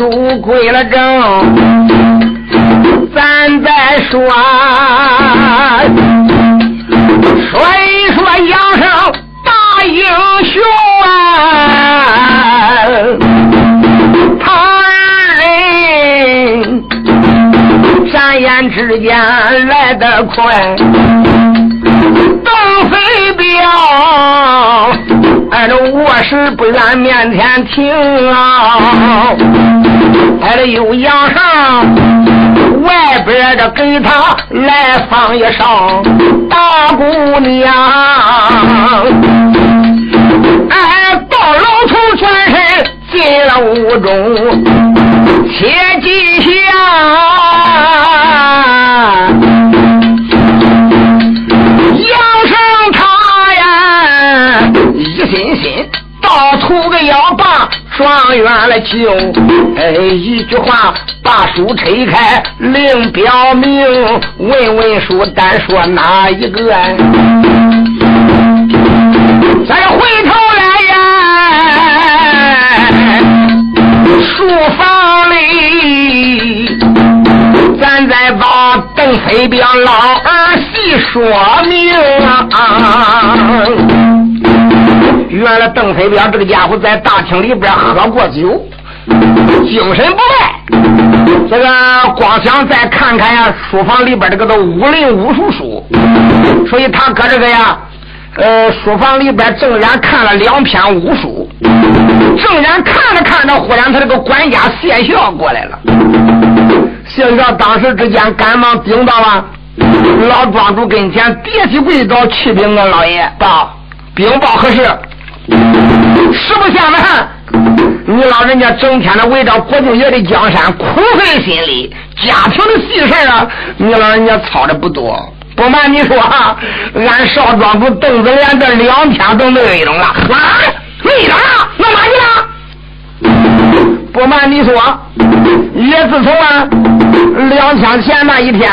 输亏了正，咱再说，说一说杨生大英雄啊，他人眨眼之间来得快，邓飞彪。挨着卧室不愿面前停啊，挨着有洋上外边的给他来放一声大姑娘，哎，到老头全身进了屋中，切记下。状元来就，哎，一句话把书拆开，另表明。问问书，单说哪一个？再回头来呀，书房里，咱再把邓飞彪老儿细说明啊。原来邓飞彪这个家伙在大厅里边喝过酒，精神不赖。这个光想再看看呀，书房里边这个都武林武术书，所以他搁这个呀，呃，书房里边正然看了两篇武术，正然看着看着，忽然他这个管家谢孝过来了。谢孝当时之间赶忙顶到了老庄主跟前，跌起跪倒，启禀啊，老爷报，禀报何事？实不相瞒，你老人家整天的围着国舅爷的江山，苦费心力，家庭的细事啊，你老人家操的不多。不瞒你说，啊俺少庄主邓子连这两天都没有了。啊，没了？弄哪去了？不瞒你说，也自从啊两天前那一天，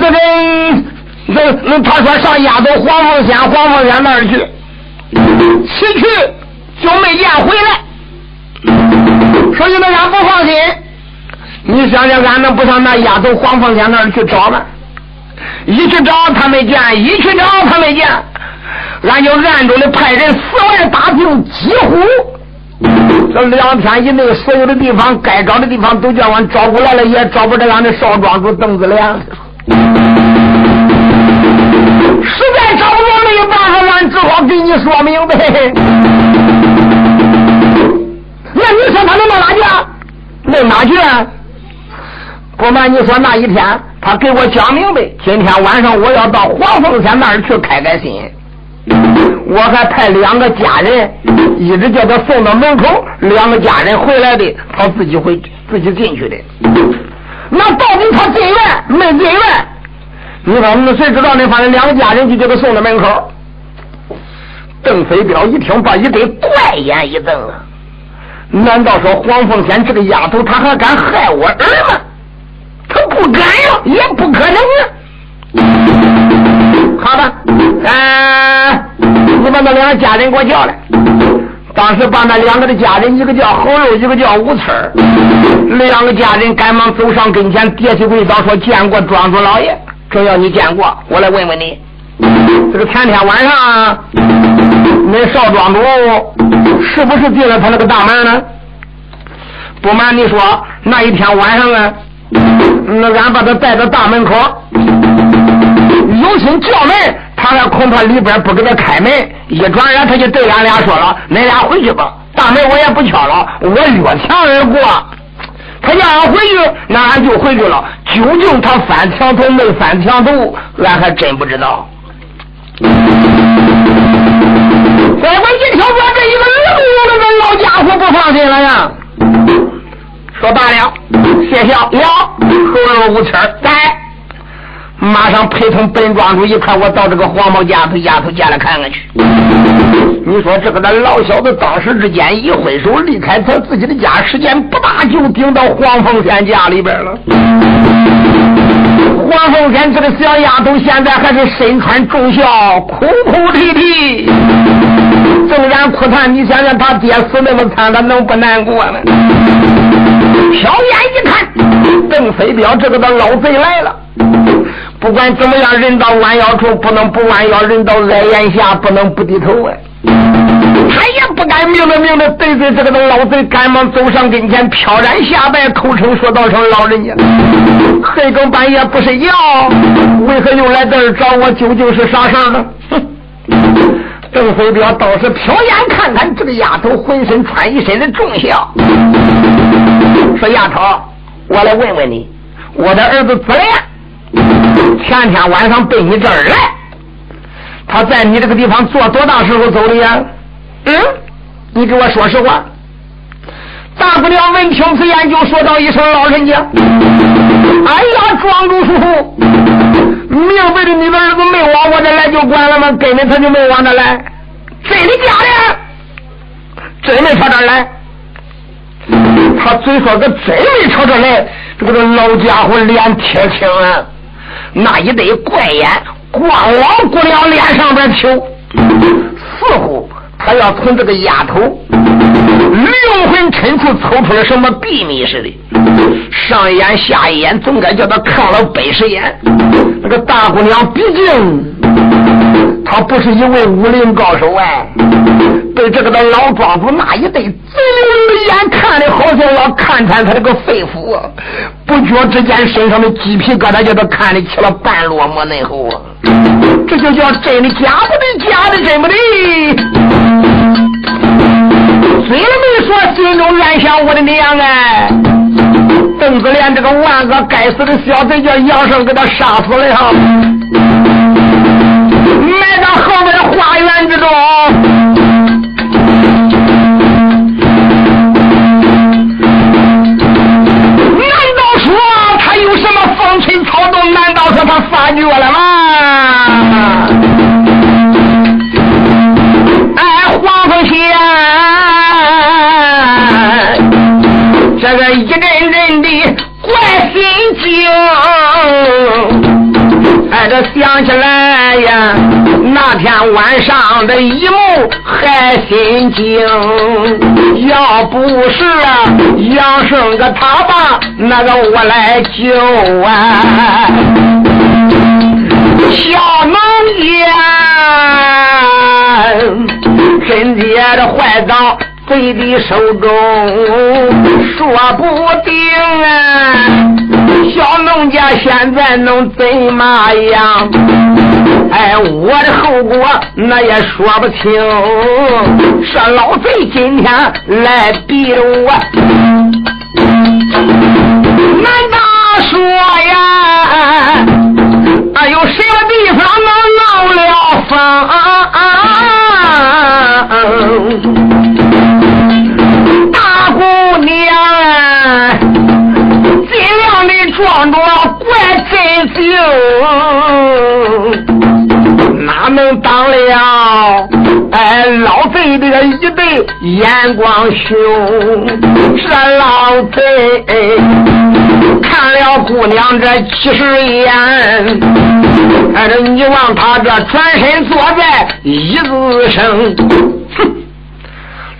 这个。那那他说上丫头黄凤仙，黄凤仙那儿去，去去就没见回来，所以那俺不放心。你想想，俺能不上那丫头黄凤仙那儿去找吗？一去找他没见，一去找他没见，俺就暗中的派人四外打听，几乎这两天以内所有的地方该找的地方都叫俺找过来了，也找不着俺的少庄主邓子良。实在找不着没有办法，俺只好给你说明白。那你说他能到哪去？能哪去？不瞒你说，那一天他给我讲明白，今天晚上我要到黄凤山那儿去开开心。我还派两个家人，一直叫他送到门口，两个家人回来的，他自己会自己进去的。那到底他进院没进院？你说那谁知道呢？反正两个家人就叫他送到门口。邓飞彪一听，把一对怪眼一瞪啊！难道说黄凤仙这个丫头，她还敢害我儿吗？她不敢呀，也不可能啊！好吧，哎，你把那两个家人给我叫来。当时把那两个的家人，一个叫侯肉，一个叫吴村两个家人赶忙走上跟前，叠起跪倒说：“见过庄主老爷。”正要你见过，我来问问你，这个前天晚上，恁少庄主是不是进了他那个大门呢？不瞒你说，那一天晚上啊，那俺把他带到大门口，有心叫门，他还恐怕里边不给他开门。一转眼他就对俺俩说了：“恁俩回去吧，大门我也不敲了，我越墙而过。”他要俺回去，那俺就回去了。究竟他翻墙头没翻墙头，俺还真不知道。乖乖一听说这一个愣愣的老家伙不放心了呀，说罢了，谢谢了，后有无气儿，在。马上陪同本庄主一块，我到这个黄毛丫头丫头家来看看去。你说这个那老小子当时之间一挥手离开他自己的家，时间不大就顶到黄凤仙家里边了。黄凤仙这个小丫头现在还是身穿重孝，哭哭啼啼，纵然哭叹，你想想他爹死那么惨，他能不难过吗？瞟眼一看，邓飞彪这个的老贼来了。不管怎么样，人到弯腰处不能不弯腰，人到矮檐下不能不低头啊！他也不敢明着明着得罪这个的老贼，赶忙走上跟前，飘然下拜，口称说道声：“老人家，黑更半夜不睡觉，为何又来这儿找我？究竟是啥事儿呢？”哼！邓飞彪倒是瞟眼看看这个丫头，浑身穿一身的重孝，说：“丫头，我来问问你，我的儿子子莲前天晚上奔你这儿来，他在你这个地方坐多大时候走的呀？嗯，你给我说实话。”大姑娘闻听此言，就说道一声：“老人家，哎呀，庄主叔叔，明白的，你的儿子没往我这来就管了吗？根本他就没往这来，真的假的？真没朝这来。他嘴说个真没朝这来，这个老家伙脸铁青啊，那一对怪眼光往姑娘脸上边瞅，似乎他要从这个丫头。灵魂深处抽出了什么秘密似的，上一眼下一眼，总该叫他看了百十眼。那个大姑娘，毕竟她不是一位武林高手哎，被这个的老庄主那一对贼溜的眼看的，好像要看穿他这个肺腑。不觉之间，身上的鸡皮疙瘩叫他看的起了半落寞嫩厚啊！这就叫真的假不的，假的真不的。说，心中暗想：我的娘哎！邓子莲这个万恶该死的小贼，叫杨胜给他杀死了！埋到后面的花园之中。难道说他有什么风吹草动？难道说他发觉了吗？哎，黄凤仙。这个一阵阵的怪心惊，哎，这想起来呀，那天晚上的一幕还心惊。要不是杨生个他爸那个我来救啊，小农家真爹的坏账。贼的手中说不定啊，小农家现在能怎么样？哎，我的后果那也说不清。这老贼今天来逼我，难道老贼的一对眼光凶，这老贼看了姑娘这七十眼，看着你望他这转身坐在椅子上，哼。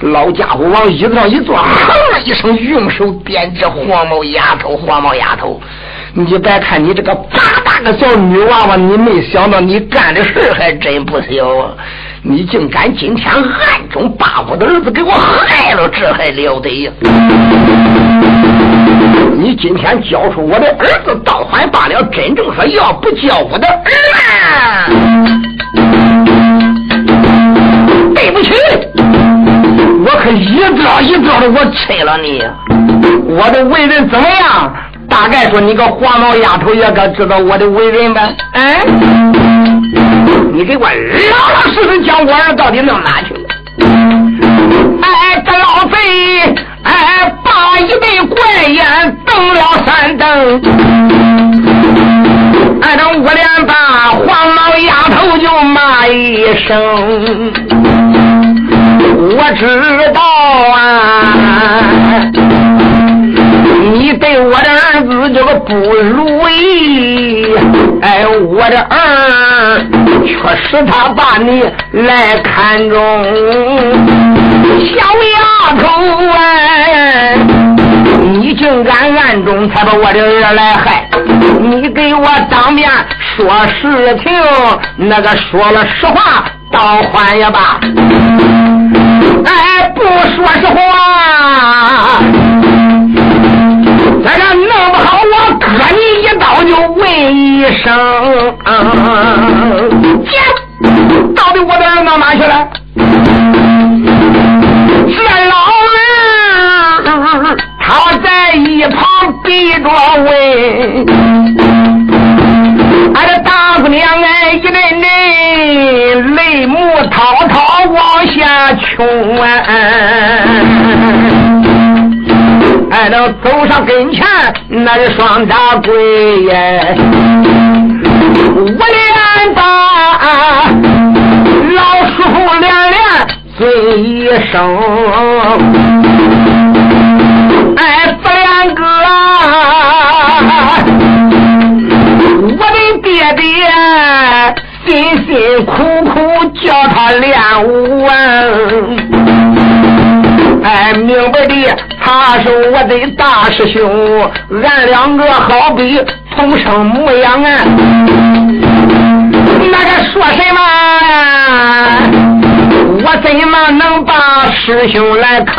老家伙往椅子上一坐，哼了一声，用手点着黄毛丫头，黄毛丫头，你别看你这个八大个小女娃娃，你没想到你干的事还真不小啊！你竟敢今天暗中把我的儿子给我害了，这还了得呀！你今天交出我的儿子倒还罢了，真正说要不交我的儿子对不起。我可一招一招的，我吃了你！我的为人怎么样？大概说你个黄毛丫头也该知道我的为人呗？哎，你给我老老实实讲，我儿到底弄哪去了？哎，这老贼，哎，把一对怪眼瞪了三瞪，哎，这我连把黄毛丫头就骂一声。我知道啊，你对我的儿子这个不如意，哎，我的儿确实他把你来看中，小丫头哎，你竟敢暗中才把我的儿来害，你给我当面说实情，那个说了实话倒还也罢，哎，不说实话。这个弄不好，我割你一刀就问一声，姐，到底我的儿哪去了？这老人他在一旁逼着问，俺这大姑娘哎，一阵阵泪目滔滔往下冲啊。还能走上跟前，那是双大跪耶！我连把老师傅连连尊一声，哎，不连哥，我的爹爹辛辛苦苦教他练武啊！哎，明白的，他是我的大师兄，俺两个好比同生模样啊！那个说什么？我怎么能把师兄来坑？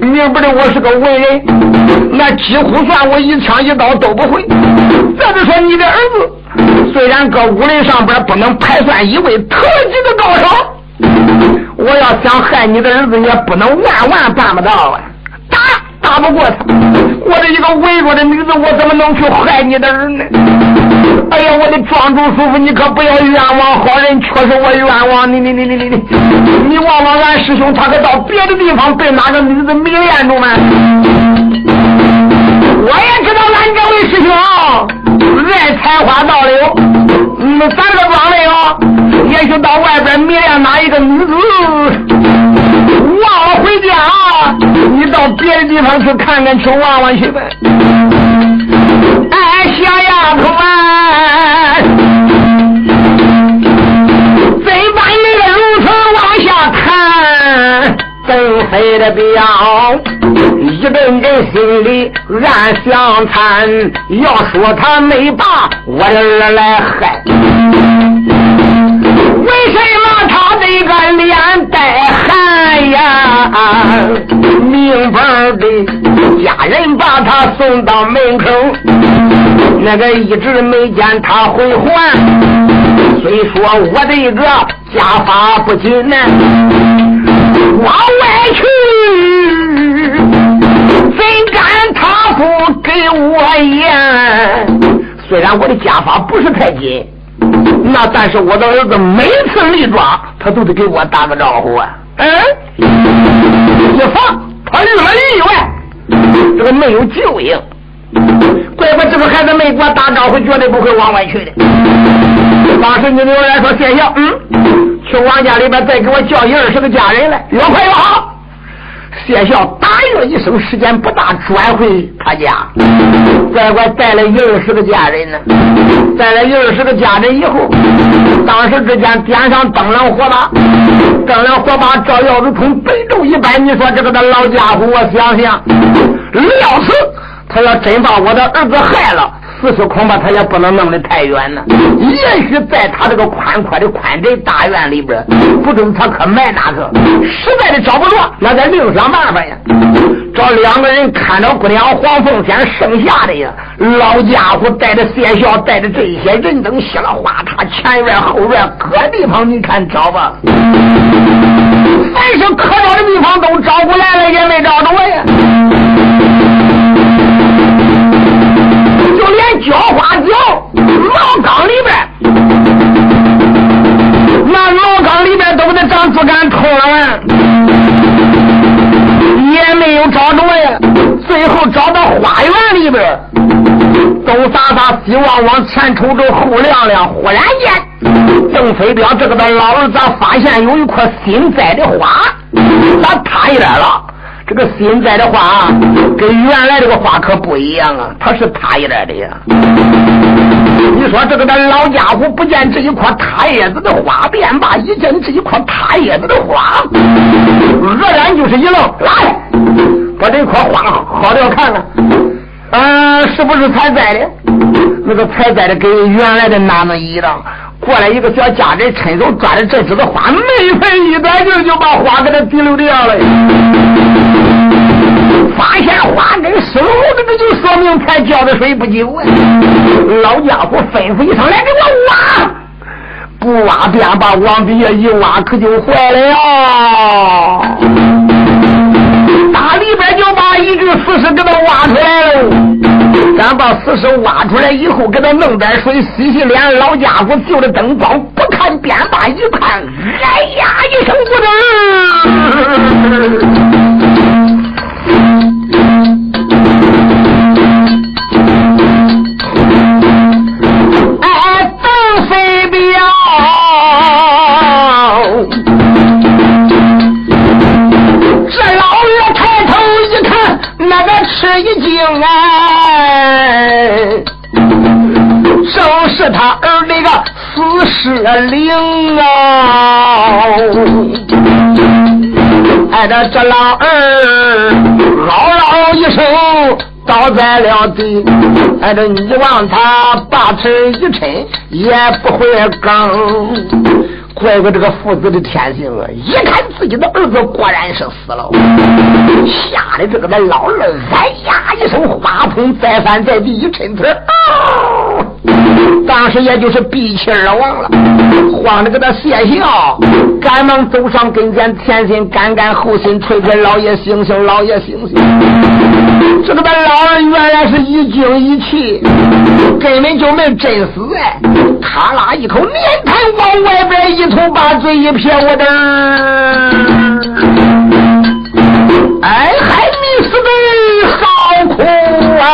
明白的，我是个文人，那几乎算我一枪一刀都不会。再者说，你的儿子虽然搁武林上边不能排算一位特级的高手。我要想害你的儿子，也不能万万办不到啊！打打不过他，我这一个文弱的女子，我怎么能去害你的儿呢？哎呀，我的庄主叔父，你可不要冤枉好人，确实我冤枉你，你你你你你，你忘了俺师兄他可到别的地方被哪个女子迷恋住吗？我也知道俺这位师兄爱采花盗柳，嗯，咱这庄里哦。也许到外边迷恋哪一个女子，地方去看看，去望望去呗。哎，小丫头啊，再把那个如此往下看？邓飞的表一阵阵心里暗想叹，要说他没把我的儿来害。为什么他这个脸带汗呀？明白的家人把他送到门口，那个一直没见他回还。虽说我这个家法不紧呢，往外去，怎敢他不给我言？虽然我的家法不是太紧。那但是我的儿子每次离庄，他都得给我打个招呼啊！嗯，一放他遇了意外，这个没有救应，怪不这个孩子没给我打招呼，绝对不会往外去的。当时你刘来说谢谢，嗯，去王家里边再给我叫一二十个家人来，越快越好。谢孝答应了一声，时间不大，转回他家。乖乖带了一二十个家人呢，带了一二十个家人以后，当时之间点上灯笼火把，灯笼火把照耀如同北斗一般。你说这个的老家伙，我想想，料死他要真把我的儿子害了。此时恐怕他也不能弄得太远呢。也许在他这个宽阔的宽窄大院里边，不准他可埋哪个。实在的找不着，那再另想办法呀。找两个人看着姑娘黄凤仙剩下的呀，老家伙带着谢孝，带着这些人等，稀里哗他，前院后院各地方，你看找吧。凡是可找的地方都找过来了，也没找着呀。连浇花脚茅缸里边，那茅缸里边都得长竹竿通了，也没有找着呀。最后找到花园里边，东打打西望望，前瞅瞅后亮亮。忽然间，邓飞彪这个的老儿子发现有一块新栽的花，咋塌下来了？这个新栽的话跟原来这个话可不一样啊，它是塌一点的呀。你说这个咱老家伙不见这一块塌叶子的花，便罢；一见这一块塌叶子的花，愕然就是一愣，来，把这块花薅掉看看，嗯，是不是采摘的？那个采摘的跟原来的那么一样。过来一个小家人，伸手抓着这枝子花，没费一点劲就把花给它提溜掉了。发现花根湿漉漉的，就说明才浇的水不久啊！老家伙吩咐一声：“来给我挖！”不挖便把往底下一挖，可就坏了。里边就把一具死尸给他挖出来了。咱把死尸挖出来以后，给他弄点水洗洗脸。老家伙就着灯光，不看便罢，一看，哎呀一声不吱。他儿那个死尸灵啊！哎，这这老二嗷嗷一声倒在了地。哎，这你望他把腿一抻，也不会更。怪怪这个父子的天性啊！一看自己的儿子果然是死了，吓得这个那老二哎呀一声，花筒再翻在地一抻腿，啊！当时也就是闭气而亡了，慌着给他谢笑，赶忙走上跟前，前心干干，后心捶捶，老爷醒醒，老爷醒醒！这个他老二原来是一惊一气，根本就没真死哎，他拉一口面痰往外边一。头把嘴一撇，我的，哎，还没死的好苦啊！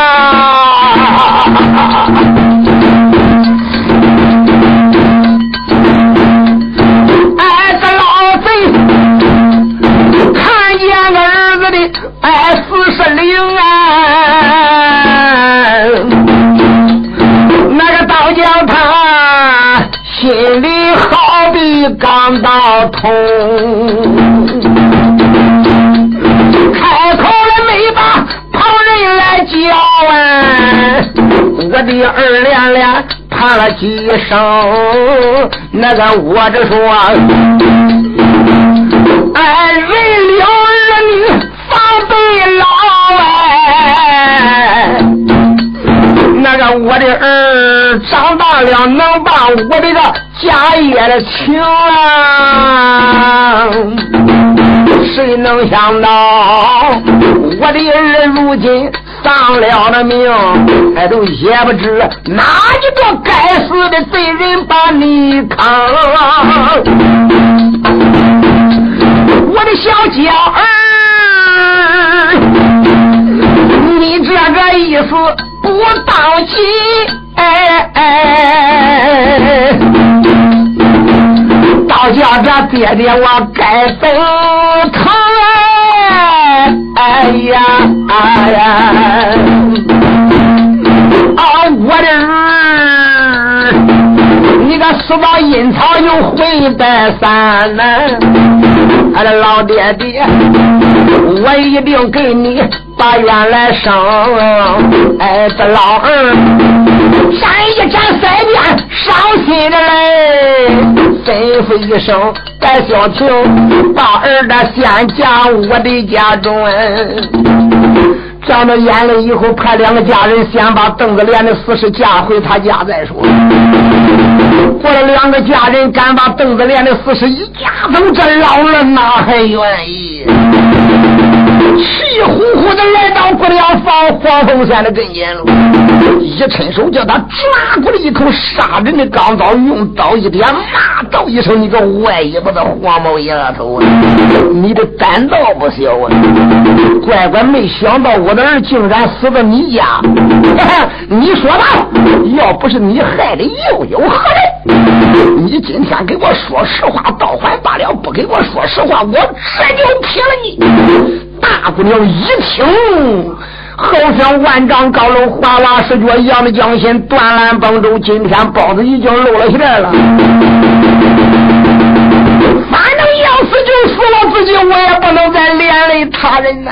刚到头，开口了没把旁人来叫啊！我的二连连怕了几声，那个我这说，哎，为了儿女防备老哎，那个我的儿长大了能把我的个。家业的情啊，谁能想到我的儿如今丧了的命，哎，都也不知哪一个该死的贼人把你坑。我的小娇儿，你这个意思不当心，哎哎。倒叫这爹爹我该走疼哎呀哎呀！啊，我的儿，你个死到阴曹又回拜山呐！俺的老爹爹，我一定给你把冤来生。哎，这老二，沾一斩腮边伤心的泪。吩咐一声，白小婷把儿的先嫁我的家中。长着眼泪以后，派两个家人先把邓子莲的死尸嫁回他家再说。过了两个家人敢把邓子莲的死尸一嫁走，这老人哪还愿意？气呼呼的来到不了放黄凤山的阵前了，一伸手叫他抓过来一口杀人的钢刀，用刀一点，骂道一声：“你个歪尾巴的黄毛丫头啊，你的胆道不小啊！乖乖，没想到我的儿竟然死在你家，你说吧，要不是你害的，又有何人？你今天给我说实话，倒还罢了；不给我说实话，我这就劈了你！”大姑娘一听，好像万丈高楼哗啦石脚，一样的将心断缆崩舟。今天包子已经露了馅了。反正要死就死了，自己我也不能再连累他人呐。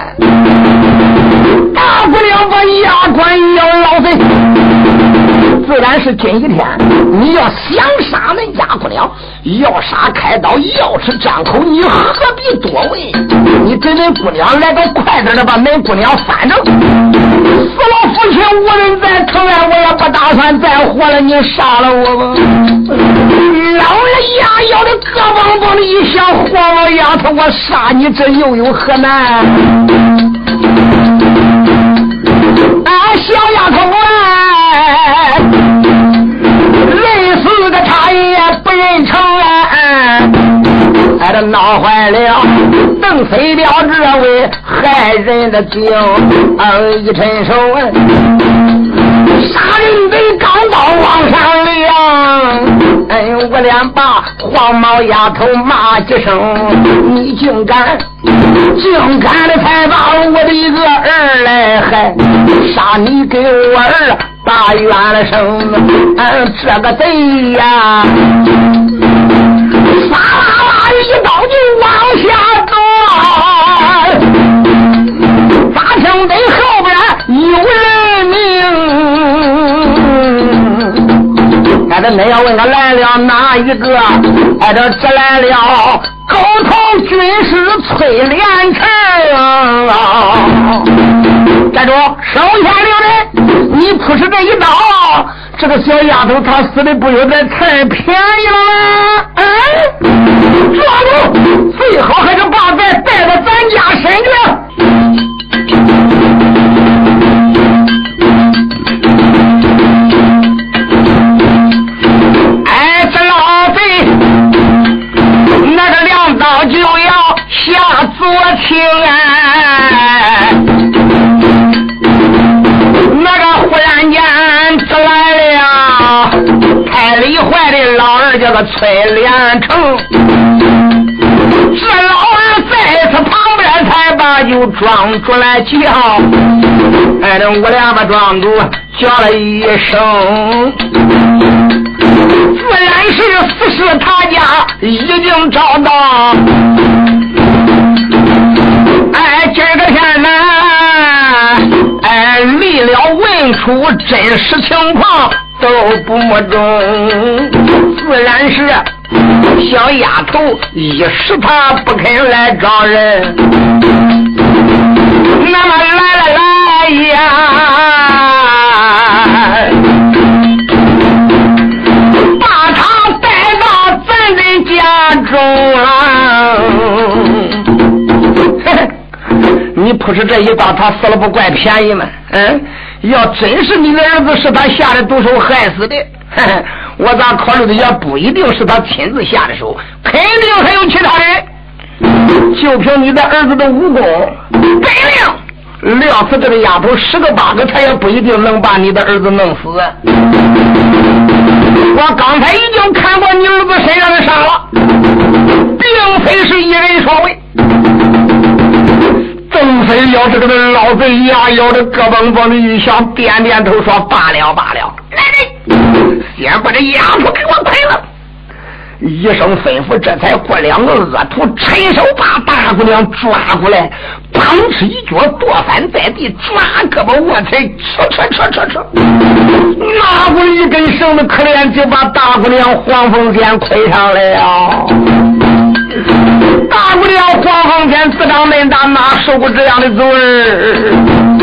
大姑娘把牙关咬老贼。自然是今一天，你要想杀恁家姑娘，要杀开刀，要吃张口，你何必多问？你给恁姑娘来个快点的，把恁姑娘翻正。死了父亲无人再疼爱，我也不打算再活了。你杀了我吧！老人牙咬的咯嘣嘣的一响，黄老丫头，我杀你这又有何难？哎，小丫头啊！闹坏了，邓飞彪这位害人的精，一伸手，杀人贼钢刀往上亮，哎，我连把黄毛丫头骂几声，你竟敢，竟敢的才把我的一个儿来害，杀你给我儿打冤了声，嗯，这个贼呀！啦啦往下断，咋听得后边有人命？俺，这恁要问他来了哪一个？俺，这这来了高头军师崔连成。站住！手下留人，你扑是这一刀。这个小丫头，她死的不有点太便宜了吗？嗯，抓住，最好还是把咱带到咱家身去。个崔连成，这老二在他旁边才把酒装出来叫，哎，这我俩把庄主叫了一声，自然是死尸他家已经找到，哎，今儿个天呐，哎，离了问出真实情况。都不中，自然是小丫头一时她不肯来找人，那么来来来呀，把他带到咱的家中啊！你不是这一刀，他死了不怪便宜吗？嗯。要真是你的儿子是他下的毒手害死的，我咋考虑的也不一定是他亲自下的手，肯定还有其他人。就凭你的儿子的武功本领，撂死这个丫头十个八个，他也不一定能把你的儿子弄死。我刚才已经看过你儿子身上的伤了，并非是一人所为。邓飞要是个那老贼牙咬着咯嘣嘣的一响，点点头说：“罢了罢了，来人，先把这丫头给我捆了。”一声吩咐，这才过两个恶徒，伸手把大姑娘抓过来，砰哧一脚跺翻在地，抓胳膊握腿，扯扯扯扯扯，拿过一根绳子，可怜就把大姑娘黄凤仙捆上了。大姑娘黄凤仙自长恁大，哪受过这样的罪儿？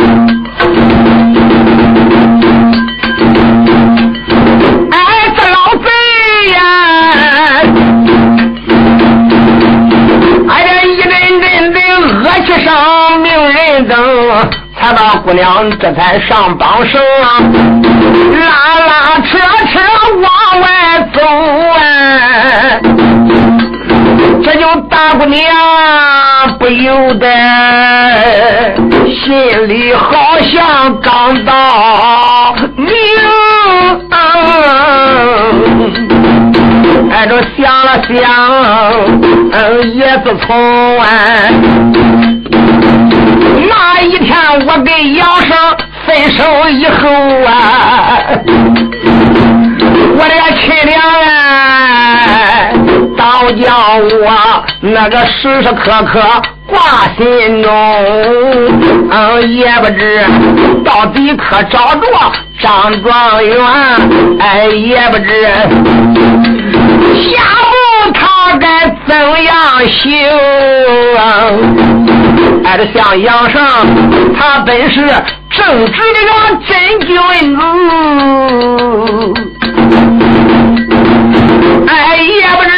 才把姑娘这才上绑绳，拉拉扯扯往外走啊！这就大姑娘不由得心里好像刚到明，哎，这想了想，嗯，也是从一天我跟杨生分手以后啊，我这亲娘啊。倒叫我那个时时刻刻挂心中，嗯，也不知到底可找着张状元，哎，也不知下步他该怎样行？哎，这像杨尚，他本是正直的个真君子，哎，也不知。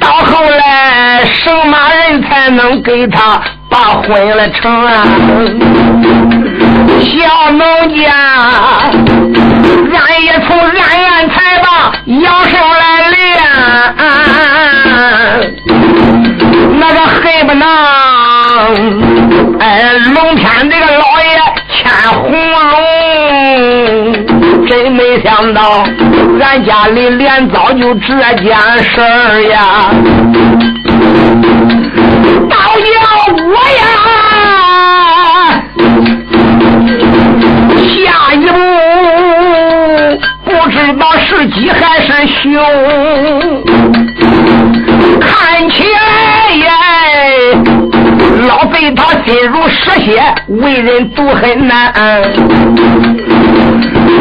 到后来，什么人才能给他把婚来成啊？小农家，俺也从俺院才把养生来练，那个恨不能，哎，龙天这个老爷牵红龙。真没想到，俺家里连早就这件事儿呀！倒要我呀，下一步不知道是吉还是凶，看起老贼他心如蛇蝎，为人毒很难。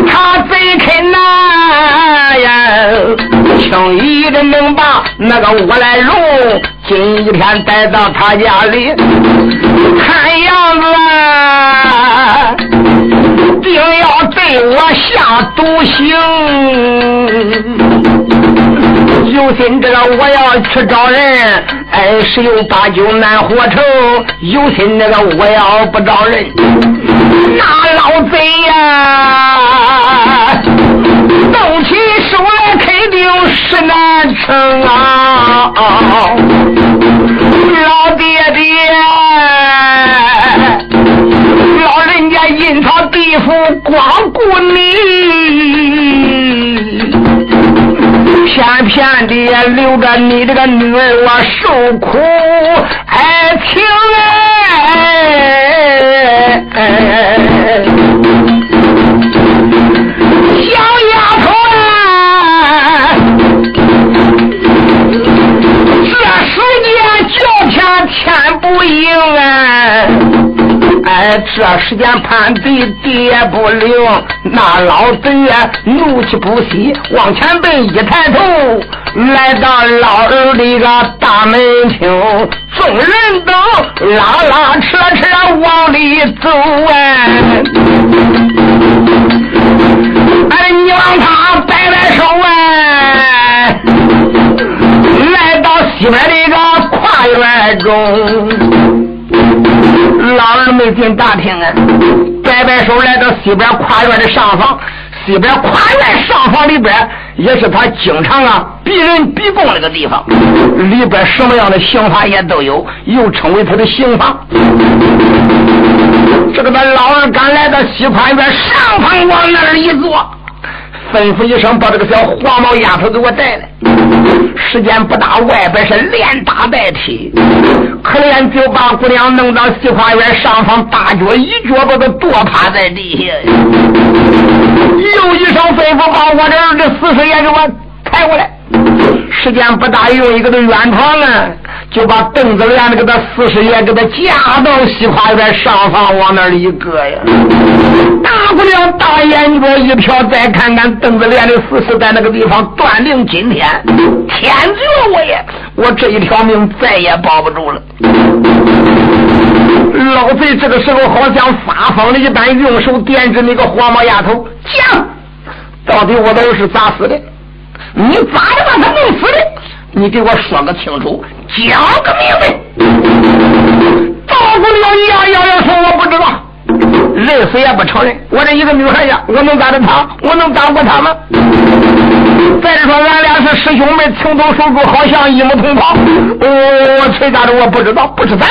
他贼肯难呀，轻易的能把那个我来容，今一天带到他家里，看样子定要对我下毒刑。有心这个我要去找人，哎，十有八九难活成；有心那个我要不找人，那老贼呀，动起手来肯定是难成啊！老爹爹，老人家阴曹地府光顾你。偏偏的留着你这个女儿我受苦爱情哎，小这时间判地地也不灵，那老贼呀怒气不息，往前奔，一抬头来到老二的一个大门厅，众人都拉拉扯扯往里走哎，哎，你往他摆摆手哎，来到西边的一个跨院中。老二没进大厅啊，摆摆手来到西边跨院的上房。西边跨院上房里边也是他经常啊逼人逼供那个地方，里边什么样的刑法也都有，又称为他的刑房。这个他老二刚来到西跨院上房，往那儿一坐。吩咐一声，把这个小黄毛丫头给我带来。时间不大，外边是连打带踢，可怜就把姑娘弄到西花园上方，大脚一脚把她跺趴在地下。又一声吩咐，把我这儿子死尸也给我抬过来。时间不大，用一个的圆床呢，就把凳子连着给他四十爷给他架到西花园上方，往那里一搁呀。大姑娘大眼角一瞟，再看看凳子连的四十在那个地方，断定今天天绝我也，我这一条命再也保不住了。老贼这个时候好像发疯了一般，用手点着那个黄毛丫头，讲，到底我都是咋死的？你咋的把他弄死的？你给我说个清楚，讲个明白。赵姑娘呀呀呀说我不知道。人死也不承认。我这一个女孩家，我能打得他？我能打过他吗？再说，俺俩是师兄妹，情同手足，好像一母同胞。哦，崔家的我不知道，不知道，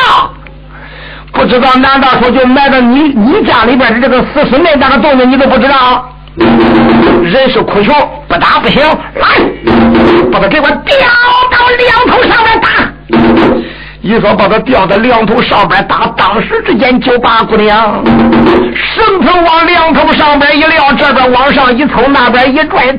不知道。难道说就埋到你你家里边的这个死尸那大个洞子，你都不知道？人是苦穷，不打不行。来，把他给我吊到梁头上面打。一说把他吊到梁头上边打，当时之间就把姑娘绳子往梁头上边一撂，这边往上一凑，那边一拽，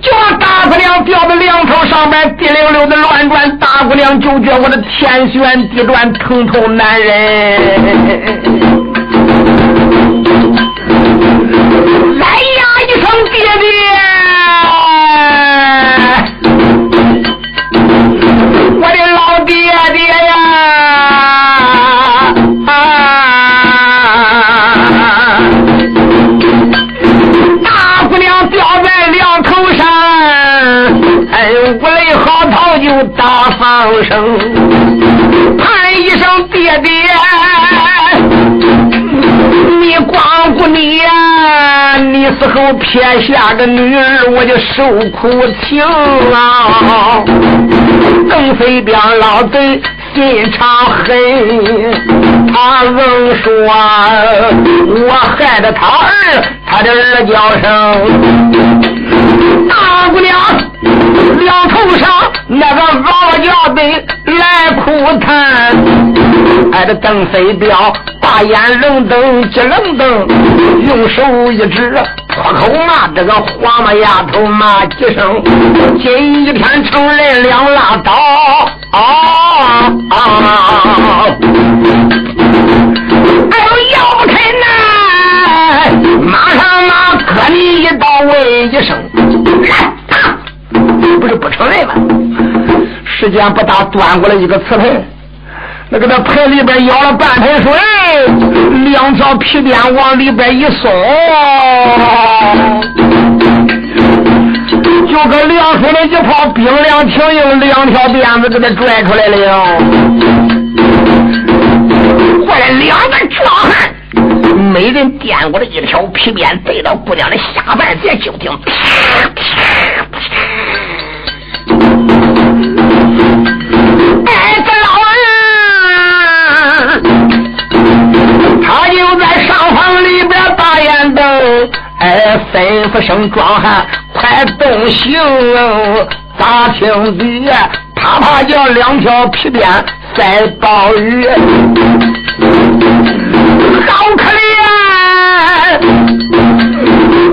就把大姑娘吊到梁头上边，滴溜溜的乱转。大姑娘就觉我的天旋地转，疼痛难忍。来呀！一声爹爹，我的老爹爹呀！啊！大姑娘吊在梁头上，哎呦，五雷嚎啕就大放声，喊一声爹爹。你光顾！你死后撇下个女儿，我就受苦情啊！邓飞彪老贼心肠狠，他硬说我害了他儿，他的儿叫声大姑娘，两头上那个老家的来哭叹，挨着邓飞彪。大眼愣瞪，直愣瞪，用手一指，口骂这个黄毛丫头骂几声，今一天成人两拉倒，啊啊！哎呦，要不开呢，马上马磕你一刀，喂一声，不是不承认吗？时间不大，端过来一个瓷盆。那个那盆里边舀了半盆水，两条皮鞭往里边一松，就跟凉水的一泡冰凉挺硬，两条鞭子给他拽出来了。过来两个壮汉，每人掂过来一条皮鞭，对到姑娘的下半截，就顶啪啪。哎，吩咐声壮汉快动刑，咋听的？啪啪叫两条皮鞭塞暴雨，好可怜，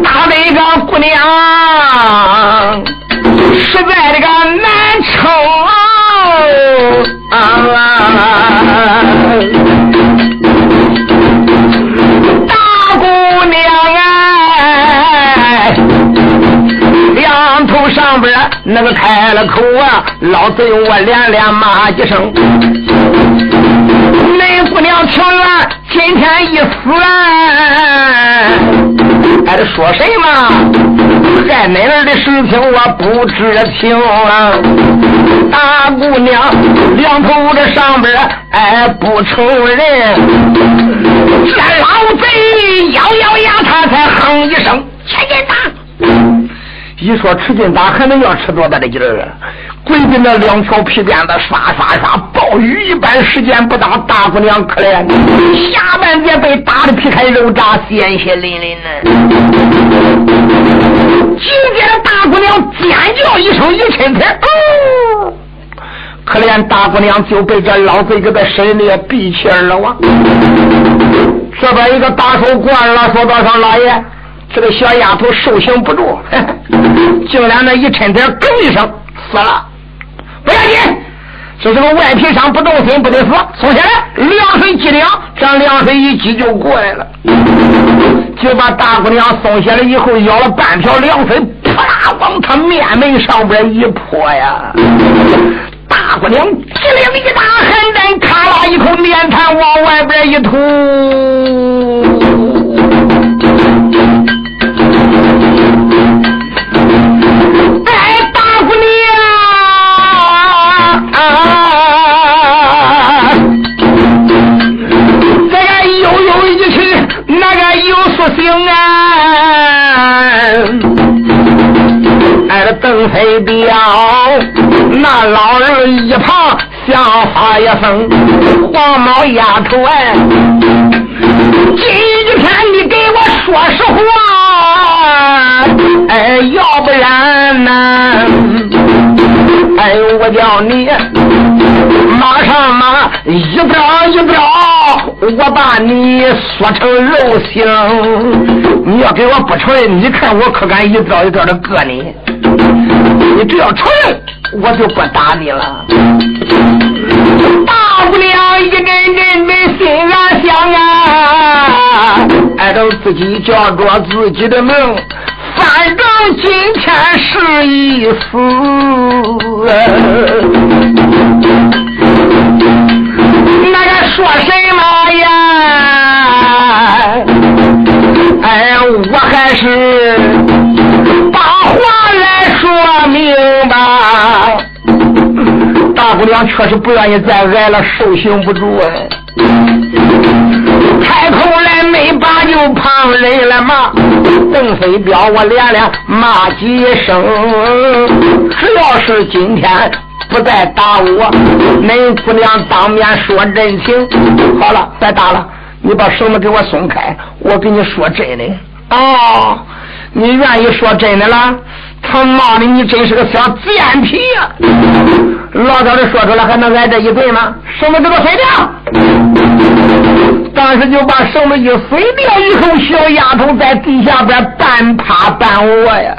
打那个姑娘实在这个难撑啊！上边那个开了口啊，老贼我连连骂几声。恁姑娘情愿今天一死，还得说什么？害恁儿的事情我不知情啊！大姑娘两头这上边哎不承认，这老贼咬咬牙，他才哼一声：“钱金大。”一说吃劲打，还能要吃多大的劲儿啊？鬼的那两条皮鞭子刷刷刷，暴雨一般，时间不大，大姑娘可怜，下半截被打的皮开肉绽，鲜血淋淋呢。紧接着，大姑娘尖叫一声，一抻腿，哦，可怜大姑娘就被这老贼给他身里闭气了哇！这边一个大手过了，说道上老爷。这个小丫头受刑不住，竟然那一抻腿，哽一声死了。不要紧，这是个外皮伤，不动心不得死。松下来，凉水激凉，这凉水一激就过来了。就把大姑娘松下来以后，舀了半瓢凉水，扑啦往她面门上边一泼呀。大姑娘机灵一打寒战，咔啦一口面痰往外边一吐。啊！这个又有一群那个又说醒啊！哎，邓飞彪，那老人一旁笑发一声：“黄毛丫头哎，今天你给我说实话，哎，要不然呢？”哎，我叫你马上马一招一招，我把你缩成肉形。你要给我不承认，你看我可敢一招一招的割你。你只要承认，我就不打你了。大不了一阵阵的心暗想啊，按照自己叫着自己的命，反正今天是一死。那个说什么呀？哎，我还是把话来说明白。大姑娘确实不愿意再挨了，受刑不住哎。开口来没把就旁人来骂，邓飞彪我连连骂几声。只要是今天不再打我，恁姑娘当面说真情。好了，别打了，你把绳子给我松开，我给你说真的。哦，你愿意说真的了？他妈的，你真是个小贱皮呀！老早的说出来还能挨这一顿吗？绳子给我甩掉！当时就把绳子一甩掉以后，小丫头在地下边半趴半卧呀，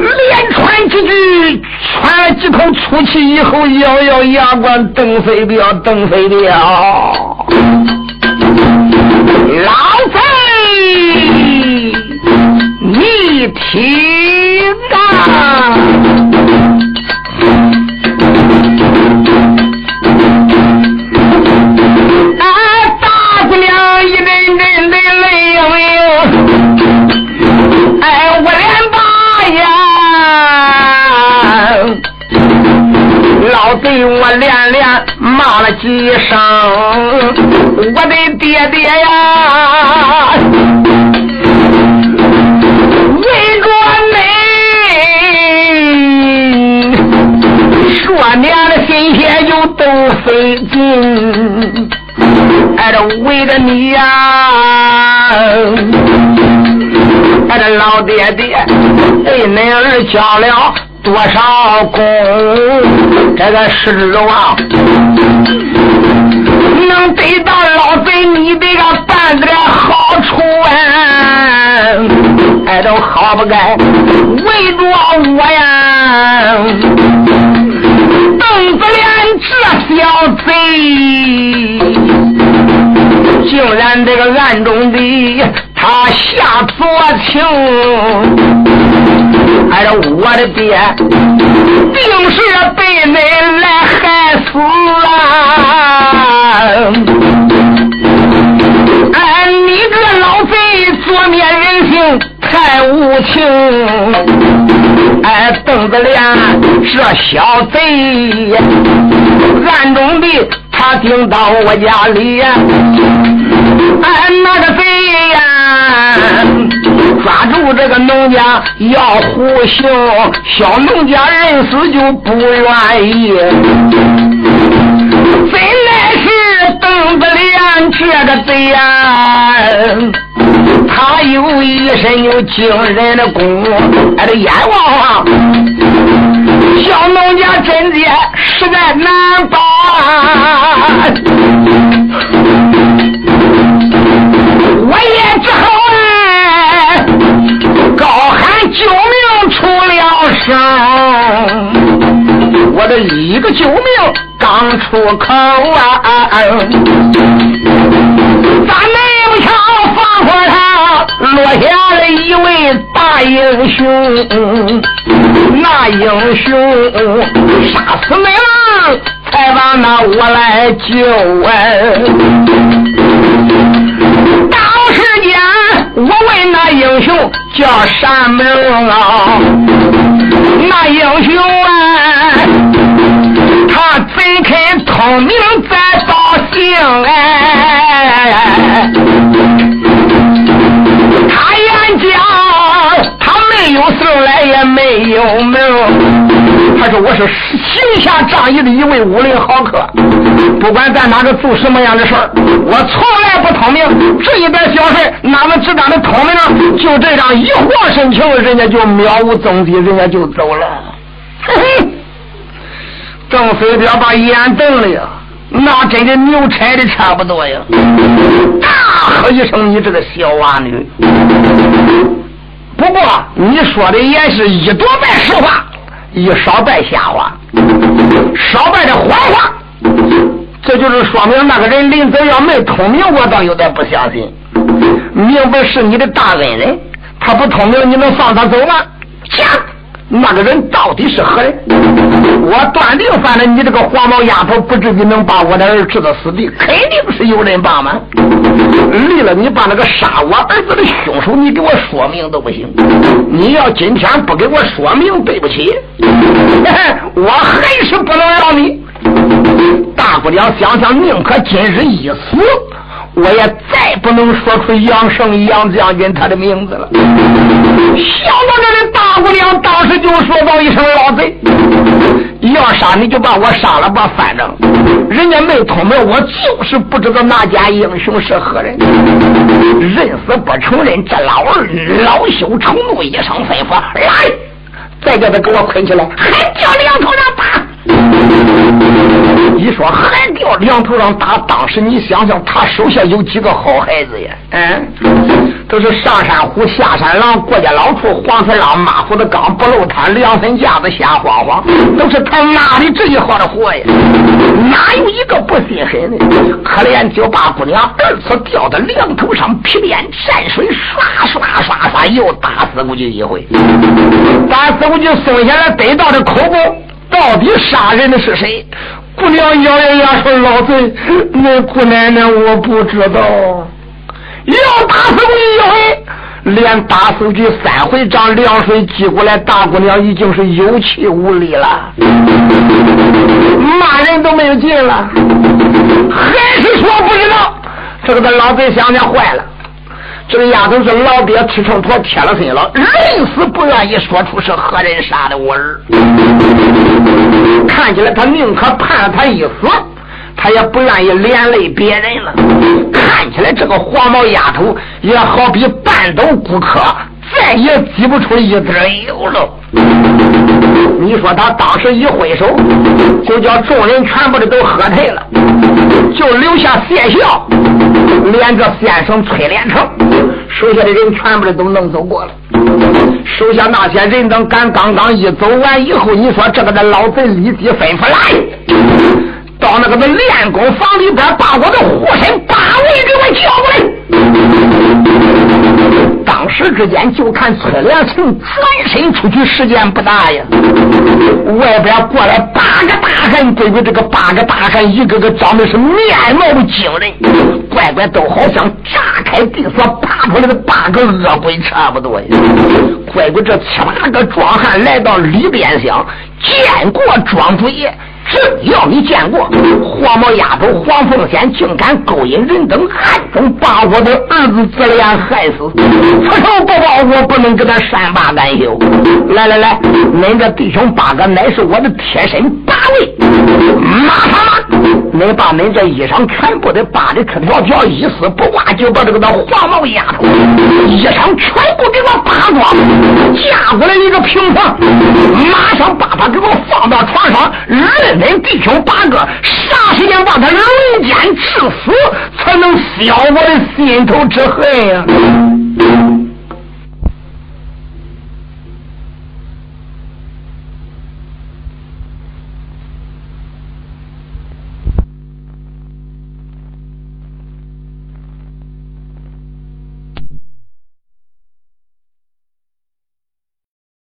连喘几句，喘几口粗气以后，咬咬牙关，蹬飞镖，蹬飞镖，老贼，你听啊！我连连骂了几声，我的爹爹呀，为着你，说娘的心血就都费尽，哎，这为了你呀，哎，这老爹爹对恁儿讲了。多少功，这个是啊，能得到老贼你这个办点好处啊？哎，都好不该围着我呀！邓子莲这小贼，竟然这个暗中的他下左情。哎，这我的爹，定是被恁来害死了！哎，你个老贼，作孽人性太无情！哎，邓子莲这小贼，暗中的他顶到我家里，俺，那个贼呀！抓住这个农家要护刑，小农家人死就不愿意。本来是邓子莲这个贼呀，他有一身有惊人的功，俺，这阎王，小农家真的实在难办。我也只好。救命出了声，我的一个救命刚出口啊！咱没有瞧防火上落下了一位大英雄，那英雄杀死没了，才把那我来救哎。我问那英雄叫啥名啊？那英雄啊，他怎肯通名再报姓哎？他眼角他没有姓来也没他说我是行侠仗义的一位武林豪客，不管在哪个做什么样的事儿，我从来不通明。这一点小事哪能只敢的通明呢？就这样一晃神情，人家就渺无踪迹，人家就走了。嘿嘿，郑飞彪把眼瞪了呀，那真的牛拆的差不多呀！大喝一声：“你这个小娃女！”不过你说的也是一多半实话。一少败瞎话，少败的谎话，这就是说明那个人临走要没通明，我倒有点不相信。明白是你的大恩人，他不通明，你能放他走吗？行。那个人到底是何人？我断定，反正你这个黄毛丫头不至于能把我的儿置到死地，肯定是有人帮忙。离了你把那个杀我儿子的凶手，你给我说明都不行。你要今天不给我说明，对不起，我还是不能饶你。大姑娘想想，宁可今日一死。我也再不能说出杨胜杨将军他的名字了。想到这里，大姑娘当时就说道一声：“老贼，要杀你就把我杀了吧，反正人家没通明，我就是不知道那家英雄是何人。认死不承认，这老二恼羞成怒，一声吩咐：来，再叫他给我捆起来，还叫两头上打。”你说还掉梁头上打？当时你想想，他手下有几个好孩子呀？嗯，都是上山虎、下山狼、过家老处、黄四郎、马虎的刚、不露摊、两分架子、瞎晃晃，都是他哪里这一号的货呀？哪有一个不心狠的？可怜就把姑娘二次掉到梁头上，皮鞭蘸水，刷刷刷刷又打死过去一回，打死过去松下来得到的口供，到底杀人的是谁？姑娘咬咬牙说：“老贼，那姑奶奶我不知道。要打死我一回，连打死去三回仗，凉水挤过来，大姑娘已经是有气无力了，骂人都没有劲了，还是说不知道。这个这老贼想想坏了。”这个丫头是老爹吃秤砣铁了心了，认死不愿意说出是何人杀的我儿。看起来他宁可判他一死，他也不愿意连累别人了。看起来这个黄毛丫头也好比半斗骨壳，再也挤不出一点油了。你说他当时一挥手，就叫众人全部的都喝退了，就留下谢笑，连着先生崔连成，手下的人全部的都弄走过了。手下那些人等赶刚刚一走完以后，你说这个的老贼立即吩咐来，到那个的练功房里边，把我的之间，就看崔连成转身出去，时间不大呀。外边过来八个大汉，对着这个八个大汉，一个个长得是面貌惊人，乖乖都好像炸开地锁爬出来的八个恶鬼差不多呀。乖乖，这七八个壮汉来到里边厢，见过庄主爷。只要你见过黄毛丫头黄凤仙，竟敢勾引人等，暗中把我的儿子自怜害死，此仇不报，我不能跟他善罢甘休。来来来，恁这弟兄八个乃是我的贴身八位，马上，恁把恁这衣裳全部的扒的赤条条，一丝不挂，就把这个那黄毛丫头衣裳全部给我扒光，架过来一个平房，马上把他给我放到床上，认。恁弟兄八个，啥时间把他轮奸致死，才能消我的心头之恨呀？